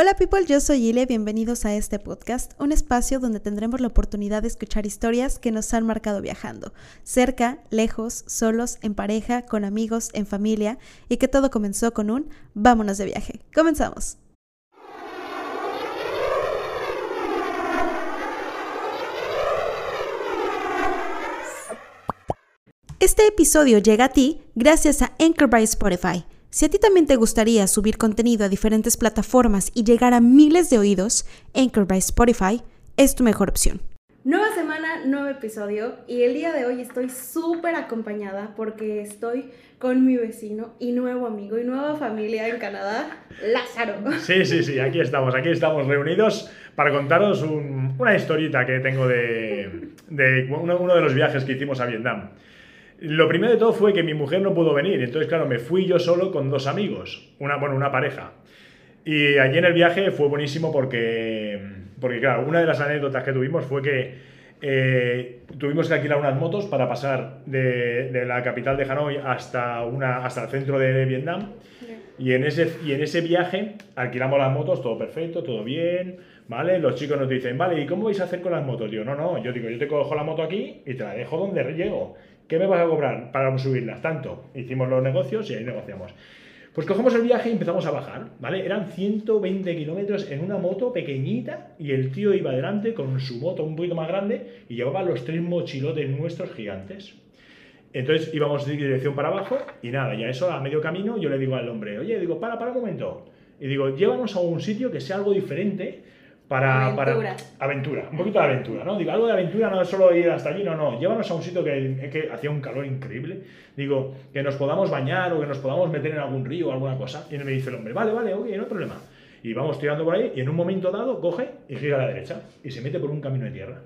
Hola people, yo soy Ile, bienvenidos a este podcast, un espacio donde tendremos la oportunidad de escuchar historias que nos han marcado viajando, cerca, lejos, solos, en pareja, con amigos, en familia, y que todo comenzó con un vámonos de viaje. Comenzamos. Este episodio llega a ti gracias a Anchor by Spotify. Si a ti también te gustaría subir contenido a diferentes plataformas y llegar a miles de oídos, Anchor by Spotify es tu mejor opción. Nueva semana, nuevo episodio y el día de hoy estoy súper acompañada porque estoy con mi vecino y nuevo amigo y nueva familia en Canadá, Lázaro. Sí, sí, sí, aquí estamos, aquí estamos reunidos para contaros una historita que tengo de, uno, uno de los viajes que hicimos a Vietnam. Lo primero de todo fue que mi mujer no pudo venir, entonces claro, me fui yo solo con dos amigos, una, bueno, una pareja. Y allí en el viaje fue buenísimo porque, porque claro, una de las anécdotas que tuvimos fue que eh, tuvimos que alquilar unas motos para pasar de, de, la capital de Hanoi hasta, una, hasta el centro de Vietnam. Y en, ese, y en ese viaje alquilamos las motos, todo perfecto, todo bien, ¿vale? Los chicos nos dicen, vale, ¿y cómo vais a hacer con las motos? Yo, no, no, yo digo, yo te cojo la moto aquí y te la dejo donde llego. ¿Qué me vas a cobrar para subirlas? Tanto. Hicimos los negocios y ahí negociamos. Pues cogemos el viaje y empezamos a bajar, ¿vale? Eran 120 kilómetros en una moto pequeñita y el tío iba delante con su moto un poquito más grande y llevaba los tres mochilotes nuestros gigantes. Entonces íbamos de dirección para abajo y nada, ya eso a medio camino yo le digo al hombre, oye, digo, para, para un momento. Y digo, llévanos a un sitio que sea algo diferente para aventura. para aventura, un poquito de aventura, ¿no? Digo, algo de aventura no es solo ir hasta allí, no, no, llévanos a un sitio que, que hacía un calor increíble, digo, que nos podamos bañar o que nos podamos meter en algún río o alguna cosa. Y me dice el hombre, vale, vale, ok, no hay problema. Y vamos tirando por ahí y en un momento dado coge y gira a la derecha y se mete por un camino de tierra.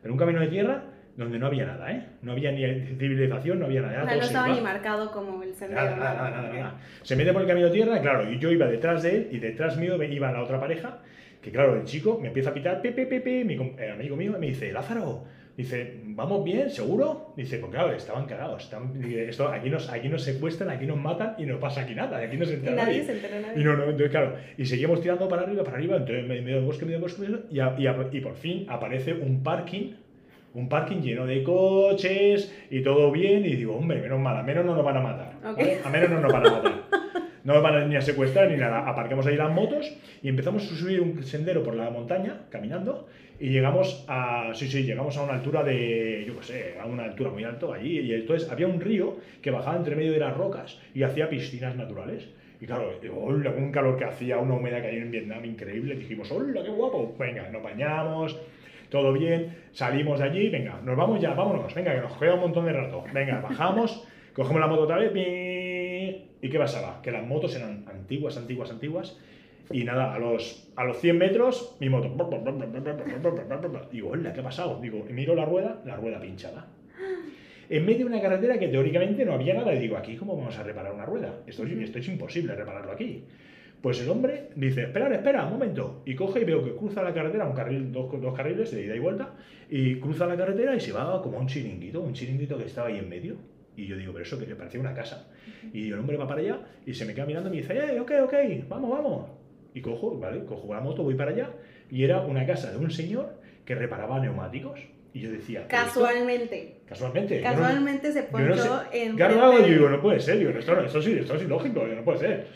Pero un camino de tierra donde no había nada, ¿eh? No había ni civilización, no había nada. no estaba ni marcado como el sendero. Nada, nada, nada, nada, Se mete por el camino de tierra, claro, y yo iba detrás de él y detrás mío iba la otra pareja que claro, el chico me empieza a pitar, pi, pi, pi, mi el amigo mío me dice, Lázaro, dice, ¿vamos bien? ¿Seguro? Dice, pues claro, estaban cagados. Están, esto, aquí, nos, aquí nos secuestran, aquí nos matan y no pasa aquí nada, aquí no se entera nadie. se entera nadie. Y no, no, entonces claro, y seguimos tirando para arriba, para arriba, entonces medio del bosque, medio del bosque, y, y, y por fin aparece un parking un parking lleno de coches y todo bien y digo, hombre, menos mal, a menos no nos van a matar. A menos no nos van a matar. No nos van a, ni a secuestrar ni nada. Aparquemos ahí las motos y empezamos a subir un sendero por la montaña, caminando, y llegamos a, sí, sí, llegamos a una altura de, yo qué sé, a una altura muy alta allí, y entonces había un río que bajaba entre medio de las rocas y hacía piscinas naturales. Y claro, hola, un calor que hacía, una humedad que hay en Vietnam increíble, dijimos, hola, qué guapo, venga, nos bañamos, todo bien, salimos de allí, venga, nos vamos ya, vámonos, venga, que nos queda un montón de rato, venga, bajamos, cogemos la moto otra vez, ¿Y qué pasaba? Que las motos eran antiguas, antiguas, antiguas. Y nada, a los, a los 100 metros, mi moto. Digo, hola, ¿qué ha pasado? Digo, y miro la rueda, la rueda pinchada. En medio de una carretera que teóricamente no había nada. Y digo, ¿aquí cómo vamos a reparar una rueda? Esto es, esto es imposible repararlo aquí. Pues el hombre dice, espera, espera, un momento. Y coge y veo que cruza la carretera, un carril, dos, dos carriles de ida y vuelta, y cruza la carretera y se va como un chiringuito, un chiringuito que estaba ahí en medio. Y yo digo, pero eso que parecía una casa. Y el hombre va para allá y se me queda mirando y me dice, eh, ok, ok, vamos, vamos. Y cojo, ¿vale? Cojo la moto, voy para allá. Y era una casa de un señor que reparaba neumáticos. Y yo decía. Casualmente. casualmente. Casualmente se ponchó en. Claro, yo digo, no puede ser. Digo, esto, esto, sí, esto es ilógico, no puede ser.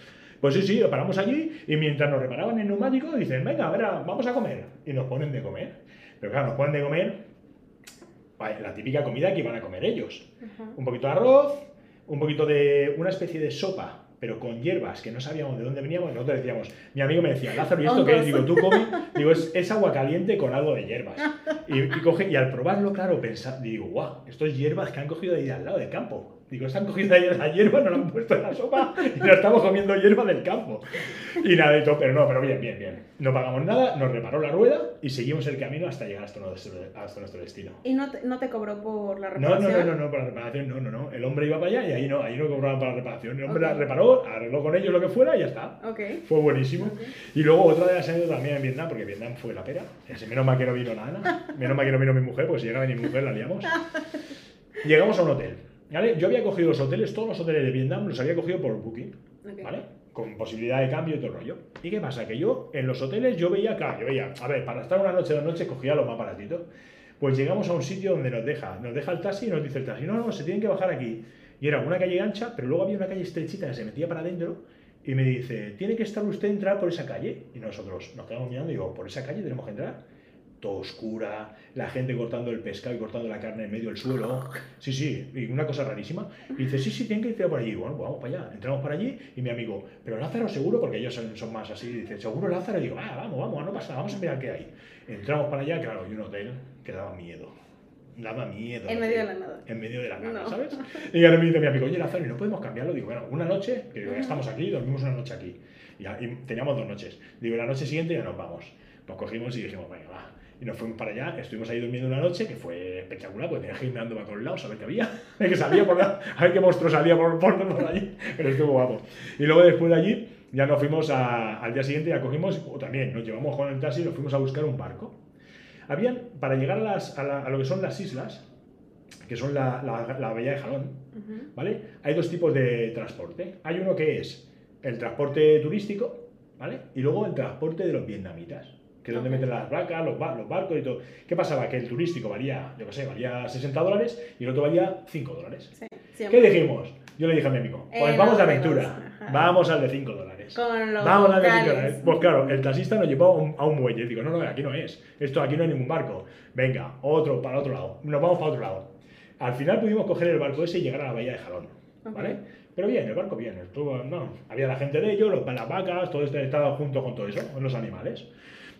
Pues sí, sí, lo paramos allí y mientras nos reparaban el neumático, dicen, venga, a ver, vamos a comer. Y nos ponen de comer. Pero claro, nos ponen de comer la típica comida que iban a comer ellos. Un poquito de arroz, un poquito de una especie de sopa pero con hierbas que no sabíamos de dónde veníamos, nosotros decíamos, mi amigo me decía, Lázaro, ¿y esto qué es? Digo, tú comes, digo, es, agua caliente con algo de hierbas. Y, coge, y al probarlo, claro, pensar, digo, guau, esto es hierbas que han cogido de ahí al lado del campo. Digo, están cogiendo ahí la hierba, nos la han puesto en la sopa y nos estamos comiendo hierba del campo. Y nada de todo, pero no, pero bien, bien, bien. No pagamos nada, nos reparó la rueda y seguimos el camino hasta llegar hasta nuestro, hasta nuestro destino. ¿Y no te, no te cobró por la reparación? No, no, no, no, por la reparación, no, no, no. El hombre iba para allá y ahí no, ahí no cobraban para la reparación. El hombre la reparó, arregló con ellos lo que fuera y ya está. Okay. Fue buenísimo. Y luego otra de las anécdotas también en Vietnam, porque Vietnam fue la pera. Ese, menos mal que no vino nada. Menos mal que no vino mi mujer, pues si llegaba mi mujer la liamos. Llegamos a un hotel. Yo había cogido los hoteles, todos los hoteles de Vietnam los había cogido por Booking. ¿vale? con posibilidad de cambio y todo el rollo. ¿Y qué pasa? Que yo en los hoteles yo veía, claro, yo veía, a ver, para estar una noche, dos noches cogía lo más baratito. Pues llegamos a un sitio donde nos deja, nos deja el taxi y nos dice el taxi, no, no, se tienen que bajar aquí. Y era una calle ancha, pero luego había una calle estrechita que se metía para adentro y me dice, tiene que estar usted entrar por esa calle. Y nosotros nos quedamos mirando y digo, ¿por esa calle tenemos que entrar? Todo oscura, la gente cortando el pescado y cortando la carne en medio del suelo. Sí, sí, y una cosa rarísima. Y dice, sí, sí, tienen que entrar por allí. Bueno, pues vamos para allá. Entramos para allí y mi amigo, pero Lázaro seguro, porque ellos son, son más así, dice, seguro Lázaro. Y digo, ah, vamos, vamos, no pasa nada, vamos a mirar qué hay. Entramos para allá, claro, y un hotel que daba miedo. Daba miedo. En medio de la nada. En medio de la nada, No. ¿sabes? Y ahora me dice mi amigo, oye, Lázaro, ¿y no podemos cambiarlo? Digo, bueno, una noche, que ya estamos aquí, dormimos una noche aquí. Y, teníamos dos noches. Digo, la noche siguiente ya nos vamos. Nos cogimos y dijimos, venga, va. Y nos fuimos para allá, estuvimos ahí durmiendo una noche, que fue espectacular, porque tenía que ir mirando para todos lados a ver qué había, a ver qué salía por la- a ver qué monstruo salía por, por, por allí, pero estuvo guapo. Y luego después de allí, ya nos fuimos a- al día siguiente, ya cogimos, o también nos llevamos con el taxi y nos fuimos a buscar un barco. Habían, para llegar a, las, a, la- a lo que son las islas, que son la, la, la bahía de Jalón, Ujú. ¿vale? Hay dos tipos de transporte. Hay uno que es el transporte turístico, ¿vale? Y luego el transporte de los vietnamitas, que es donde meten las vacas, los, ba- los barcos y todo. ¿Qué pasaba? Que el turístico valía, yo qué sé, valía 60 dólares y el otro valía 5 dólares. Sí, ¿Qué dijimos? Yo le dije a mi amigo, pues Eh, vamos de no, aventura, ajá. vamos al de 5 dólares. Con los Vamos a la locales. aventura. Pues claro, el taxista nos llevó a un, a un muelle. Digo, no, no, aquí no es. Esto aquí no hay ningún barco. Venga, otro para otro lado. Nos vamos para otro lado. Al final pudimos coger el barco ese y llegar a la bahía de Jalón. ¿Vale? Pero bien, el barco bien. Estuvo, no, había la gente de ellos, los, las vacas, todo esto estaba junto con todo eso, con los animales.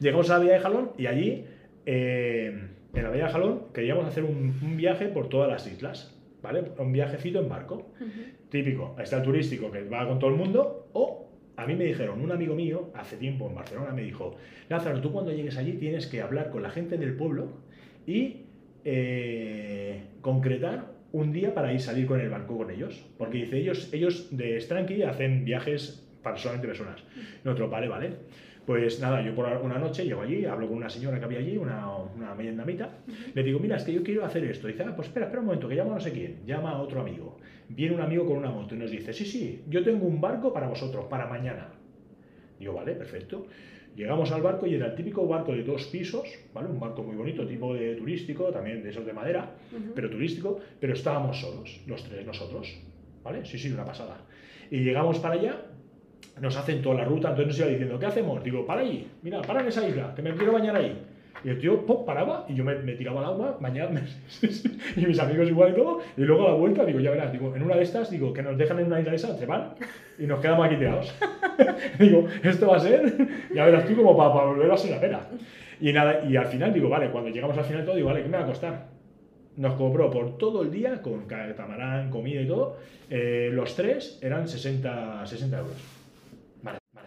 Llegamos a la bahía de Jalón y allí, eh, en la bahía de Jalón, queríamos hacer un, un viaje por todas las islas. ¿Vale? Un viajecito en barco típico, está el turístico que va con todo el mundo, o a mí me dijeron, un amigo mío, hace tiempo en Barcelona, me dijo, Lázaro, tú cuando llegues allí tienes que hablar con la gente del pueblo y eh, concretar un día para ir salir con el barco con ellos. Porque dice, ellos, ellos de Stranky hacen viajes para solamente personas. Nosotros, vale, vale. Pues nada, yo por una noche llego allí, hablo con una señora que había allí, una, una vietnamita, le digo, mira, es que yo quiero hacer esto. Dice, ah, pues espera, espera un momento, que llama a no sé quién. Llama a otro amigo. Viene un amigo con una moto y nos dice, sí, sí, yo tengo un barco para vosotros, para mañana. Digo, vale, perfecto. Llegamos al barco y era el típico barco de dos pisos, ¿vale? Un barco muy bonito, tipo de turístico, también de esos de madera, pero turístico, pero estábamos solos, los tres nosotros, ¿vale? Sí, sí, una pasada. Y llegamos para allá, nos hacen toda la ruta, entonces nos iba diciendo, ¿qué hacemos? Digo, para ahí, mira, para en esa isla, que me quiero bañar ahí. Y el tío pop, paraba y yo me, me tiraba al agua, bañarme, y mis amigos igual y todo, y luego a la vuelta, digo, ya verás, digo, en una de estas, digo, que nos dejan en una isla esa, se van y nos quedamos aquí tirados. digo, esto va a ser, ya verás tú como para, volver a ser la pena. Y nada, y al final digo, vale, cuando llegamos al final todo, digo, vale, ¿qué me va a costar? Nos cobró por todo el día, con catamarán, comida y todo, eh, los tres eran 60, 60 euros.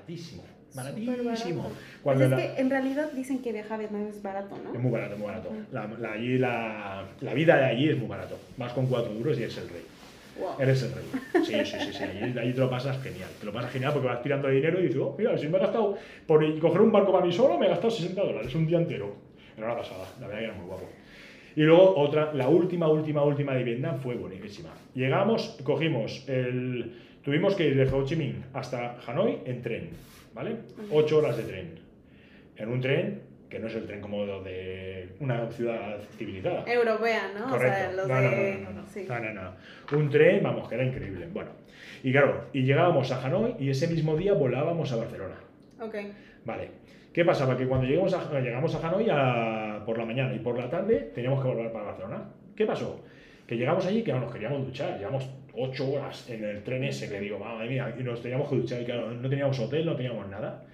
Bar- Baratísimo, baratísimo. Cuando Pues es la- que en realidad dicen que viajar a Vietnam es barato, es ¿no? muy barato, muy barato. La, la- allí la, la vida de allí es muy barato. Vas con 4 euros y eres el rey. Wow. Eres el rey. Sí, sí, sí, sí. Allí, allí te lo pasas genial. Te lo pasas genial porque vas tirando dinero y dices, oh, mira, si me he gastado por coger un barco para mí solo, me he gastado 60 dólares un día entero. Era una pasada, la verdad que era muy guapo. Y luego otra, la última, última, última de Vietnam fue buenísima. Llegamos, cogimos el... Tuvimos que ir de Ho Chi Minh hasta Hanoi en tren, ¿vale? Ocho horas de tren. En un tren que no es el tren como lo de una ciudad civilizada. Europea, ¿no? O sea, Correcto. no, no, de... no, no, no, sí. no, no, no. Un tren, vamos, que era increíble. Bueno, y claro, y llegábamos a Hanoi y ese mismo día volábamos a Barcelona. Ok. Vale. ¿Qué pasaba? Que cuando llegamos a, llegamos a Hanoi a- por la mañana y por la tarde teníamos que volver para Barcelona. ¿Qué pasó? Que llegamos allí que no, nos queríamos duchar. Llevamos ocho horas en el tren ese que digo, madre mía, y nos teníamos que duchar. Y claro, no teníamos hotel, no teníamos nada.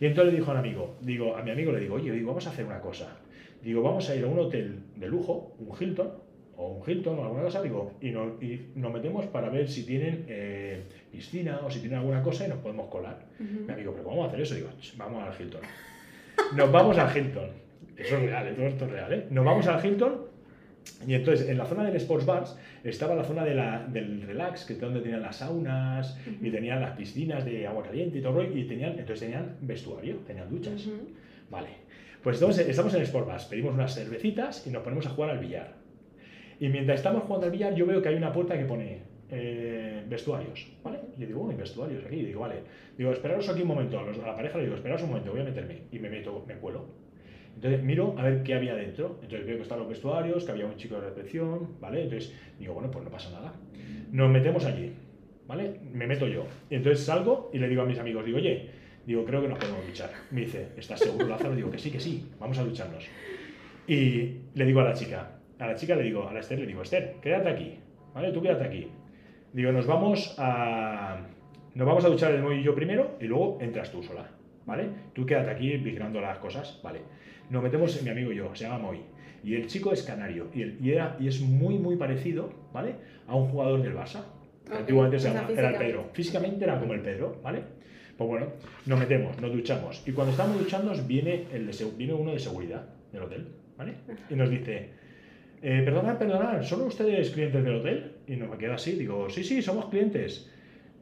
Y entonces le dijo a un amigo, digo, a mi amigo le digo, oye, digo, vamos a hacer una cosa. Digo, vamos a ir a un hotel de lujo, un Hilton, o un Hilton o alguna cosa, digo, y nos, y nos metemos para ver si tienen eh, piscina o si tienen alguna cosa y nos podemos colar. Ujú. Mi amigo, pero ¿cómo vamos a hacer eso? Digo, "Ch, vamos al Hilton. Nos vamos al Hilton. Eso es real, todo esto es real, ¿eh? Nos vamos al Hilton y entonces en la zona del Sports Bars estaba la zona de la- del relax, que es donde tenían las saunas y tenían las piscinas de agua caliente y todo, y tenían, entonces tenían vestuario, tenían duchas. Ujú. Vale. Pues entonces estamos en el Sport Bars, pedimos unas cervecitas y nos ponemos a jugar al billar. Y mientras estamos jugando al billar, yo veo que hay una puerta que pone eh, vestuarios, ¿vale? Y yo digo, oh, vestuarios aquí. Y digo, vale. Digo, esperaros aquí un momento. A, la pareja le digo, esperaos un momento, voy a meterme. Y me meto, me cuelo. Entonces miro a ver qué había dentro. Entonces veo que están los vestuarios, que había un chico de recepción, ¿vale? Entonces digo, bueno, pues no pasa nada. Nos metemos allí, ¿vale? Me meto yo. Entonces salgo y le digo a mis amigos, digo, oye, digo, creo que nos podemos duchar. Me dice, ¿estás seguro, Lázaro? Digo, que sí, que sí, vamos a ducharnos. Y le digo a la chica, a la chica le digo, a la Esther le digo, Esther, quédate aquí, ¿vale? Tú quédate aquí. Digo, nos vamos a, nos vamos a duchar el y yo primero y luego entras tú sola, ¿vale? Tú quédate aquí vigilando las cosas, ¿vale? Nos metemos mi amigo y yo, se llama Moy. Y el chico es canario y, el- y era, y es muy, muy parecido, ¿vale? A un jugador del Barça. que Ok, Antiguamente se llama, era el. Pedro. Físicamente era como el Pedro, ¿vale? Pues bueno, nos metemos, nos duchamos. Y cuando estamos duchándonos viene, el de, viene uno de seguridad del hotel, ¿vale? Y nos dice, eh, perdonad, perdonad, ¿son ustedes clientes del hotel? Y nos queda así, digo, sí, sí, somos clientes.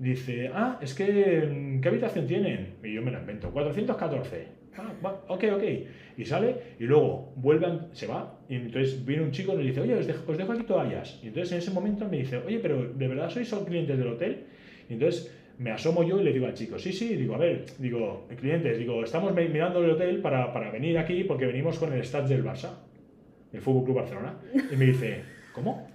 Dice, ah, es que, mm, ¿qué habitación tienen? Y yo me la invento, 414. Ah, ok, ok. Y sale y luego vuelve, se va. Y entonces viene un chico y nos dice, oye, os dejo, os dejo aquí toallas. Y entonces en ese momento me dice, oye, pero ¿de verdad sois son clientes del hotel? Y entonces me asomo yo y le digo al chico, sí, sí, digo, a ver, digo, clientes, digo, estamos mi- mirando el hotel para, para venir aquí porque venimos con el stats del Barça, el Fútbol Club Barcelona. Y me dice, ¿cómo?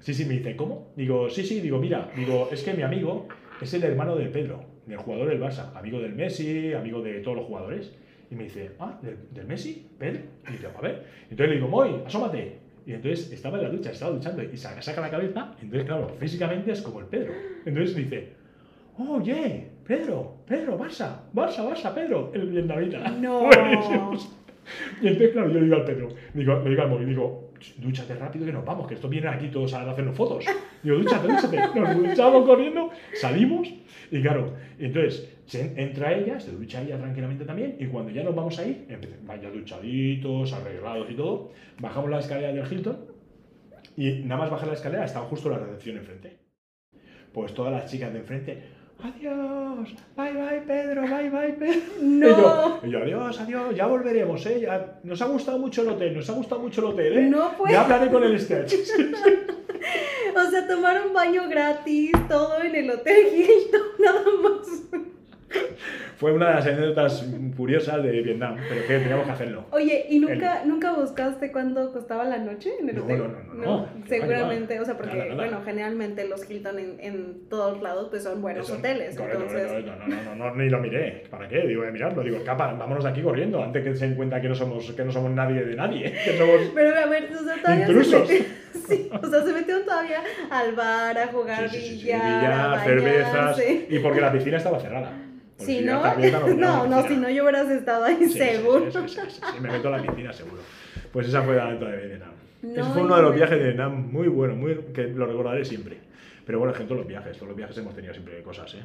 Sí, sí, me dice, ¿cómo? Digo, sí, sí, digo, mira, digo, es que mi amigo es el hermano de Pedro, del jugador del Barça, amigo del Messi, amigo de todos los jugadores. Y me dice, ah, ¿del, del Messi? ¿Pedro? Y digo, a ver. Entonces le digo, Moy, asómate. Y entonces estaba en la ducha, estaba duchando y saca, saca la cabeza. Entonces, claro, físicamente es como el Pedro. Entonces dice, oye, Pedro, Pedro, Barça, Barça, Barça, Pedro, el vietnamita. No. Buenísimos. Y entonces, claro, yo le digo al Pedro, digo, le digo al móvil, digo, dúchate rápido que nos vamos, que estos vienen aquí todos a hacernos fotos. Digo, dúchate, dúchate. Nos duchamos corriendo, salimos y claro, entonces entra ella, se ducha ella tranquilamente también y cuando ya nos vamos a ir, vaya duchaditos, arreglados y todo, bajamos la escalera del Hilton y nada más bajar la escalera estaba justo la recepción enfrente. Pues todas las chicas de enfrente, adiós, bye bye Pedro, bye bye Pedro. No. Y yo, y yo, adiós, adiós, ya volveremos, ¿eh? Ya- nos ha gustado mucho el hotel, nos ha gustado mucho el hotel, ¿eh? No, pues. Ya hablaré con el sketch. O sea, tomaron baño gratis, todo en el hotel Hilton, nada más. Fue una de las anécdotas curiosas de Vietnam, pero que teníamos que hacerlo. Oye, ¿y nunca, nunca buscaste cuánto costaba la noche en el No, hotel? no, no, no, no. Seguramente, o sea, porque, Nada, nada. bueno, generalmente los Hilton en, en todos lados pues son buenos Eso, hoteles, correcto, entonces... no, no, no, no, ni lo miré. ¿Para qué? Digo, voy a mirarlo. Digo, capa, vámonos de aquí corriendo antes que se den cuenta que no somos, que no somos nadie de nadie. Que somos... Pero a ver, o sea, todavía Intrusos. se sí, o sea, se metieron todavía al bar a jugar Sí, sí, sí, billar, a billar, cervezas. Y porque la piscina estaba cerrada. Si no, no, no, si no yo hubieras estado ahí Sí, seguro. Sí, sí, me meto a la piscina seguro. Pues esa fue la anécdota de Vietnam. No, Ese fue uno de los viajes de Vietnam muy bueno, muy, que lo recordaré siempre. Pero bueno, es que en todos los viajes, todos los viajes hemos tenido siempre cosas, ¿eh?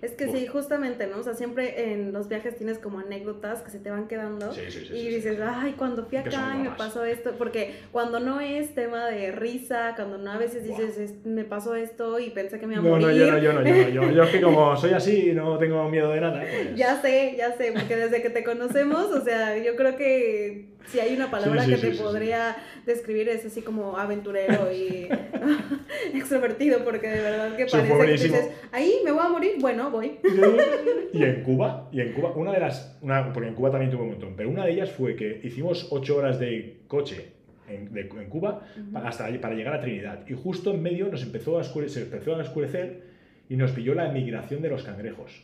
Es que Uf. sí, justamente, ¿no? O sea, siempre en los viajes tienes como anécdotas que se te van quedando Sí, sí, sí, y sí, dices, ay, cuando fui acá y me pasó esto, porque cuando no es tema de risa, cuando no a veces dices, "Es- me pasó esto y pensé que me iba a No, morir. no, yo no, yo no, yo no. Yo, yo es que como soy así y no tengo miedo de nada, pues... Ya sé, ya sé, porque desde que te conocemos, o sea, yo creo que si hay una palabra Sí, sí, que sí, te sí, sí. podría describir es así como aventurero y extrovertido, porque de verdad que parece que dices, ahí me voy a morir, bueno, voy. Y en Cuba, y en Cuba, una de las, una, porque en Cuba también tuve un montón, pero una de ellas fue que hicimos ocho horas de coche en, de- en Cuba pa- hasta allí- para llegar a Trinidad. Y justo en medio nos empezó a oscurecer, se empezó a oscurecer y nos pilló la migración de los cangrejos.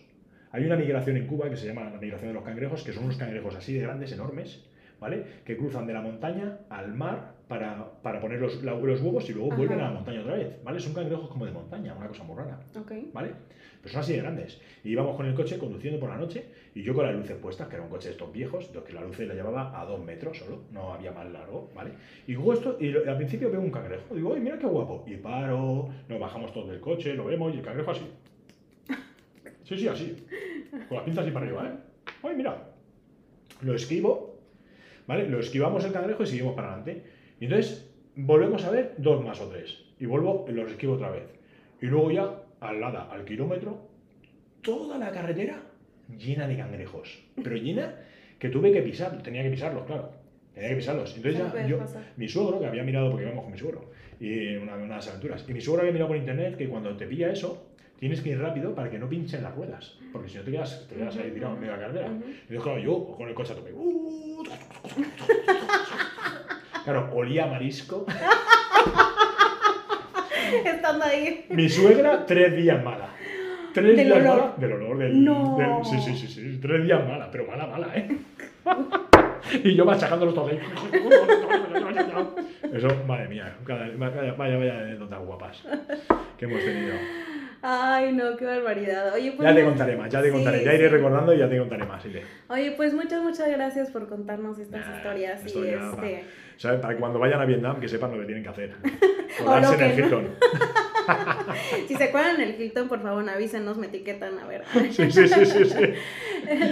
Hay una migración en Cuba que se llama la migración de los cangrejos, que son unos cangrejos así de grandes, enormes, ¿vale? Que cruzan de la montaña al mar para, para poner los, la- los huevos y luego Ajá. vuelven a la montaña otra vez, ¿vale? Son cangrejos como de montaña, una cosa muy rara. Ok. ¿vale? Pero son así de grandes. Y íbamos con el coche conduciendo por la noche y yo con las luces puestas, que era un coche de estos viejos, de los que la luz la llevaba a dos metros solo, no había más largo, ¿vale? Y digo esto, y al principio veo un cangrejo, digo, ¡ay, mira qué guapo! Y paro, nos bajamos todos del coche, lo vemos y el cangrejo así. Sí, sí, así. Con las pinzas así para arriba, ¿eh? ¡Ay, mira! Lo esquivo, ¿vale? Lo esquivamos el cangrejo y seguimos para adelante. Y entonces volvemos a ver dos más o tres. Y vuelvo y los esquivo otra vez. Y luego ya, al lado, al kilómetro, toda la carretera llena de cangrejos. Pero llena que tuve que pisar, tenía que pisarlos, claro. Tenía que pisarlos. Entonces ya, yo, pasar. mi suegro, que había mirado, porque íbamos con mi suegro, y una de unas aventuras, y mi suegro había mirado por internet que cuando te pilla eso, tienes que ir rápido para que no pinchen las ruedas, porque si no te quedas, te quedas ahí tirado en medio de la carretera. Y claro, yo con el coche a tope. uh, Claro, olía a marisco. Estando ahí. Mi suegra, tres días mala. Tres ¿Del días olor? mala. Del olor del, No. del- Sí, sí, sí, sí. Tres días mala, pero mala, mala, ¿eh? y yo machacándolos todos ahí. Eso, madre mía. Vaya, vaya, vaya anécdotas guapas que hemos tenido. Ay, no, qué barbaridad. Oye, pues. Ya te contaré más, ya te Sí, contaré. Ya iré sí. recordando y ya te contaré más. Ile. Oye, pues muchas, muchas gracias por contarnos estas Nah, historias. Y este. ¿Sabes? Para que cuando vayan a Vietnam que sepan lo que tienen que hacer. O lo en el no. Hilton. Si se acuerdan el Hilton, por favor, avísenos, me etiquetan, a ver. Sí, sí, sí, sí, sí.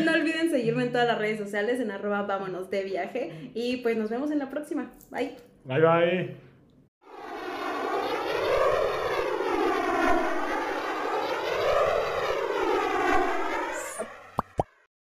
no olviden seguirme en todas las redes sociales en arroba vámonos de viaje. Y pues nos vemos en la próxima. Bye. Bye, bye.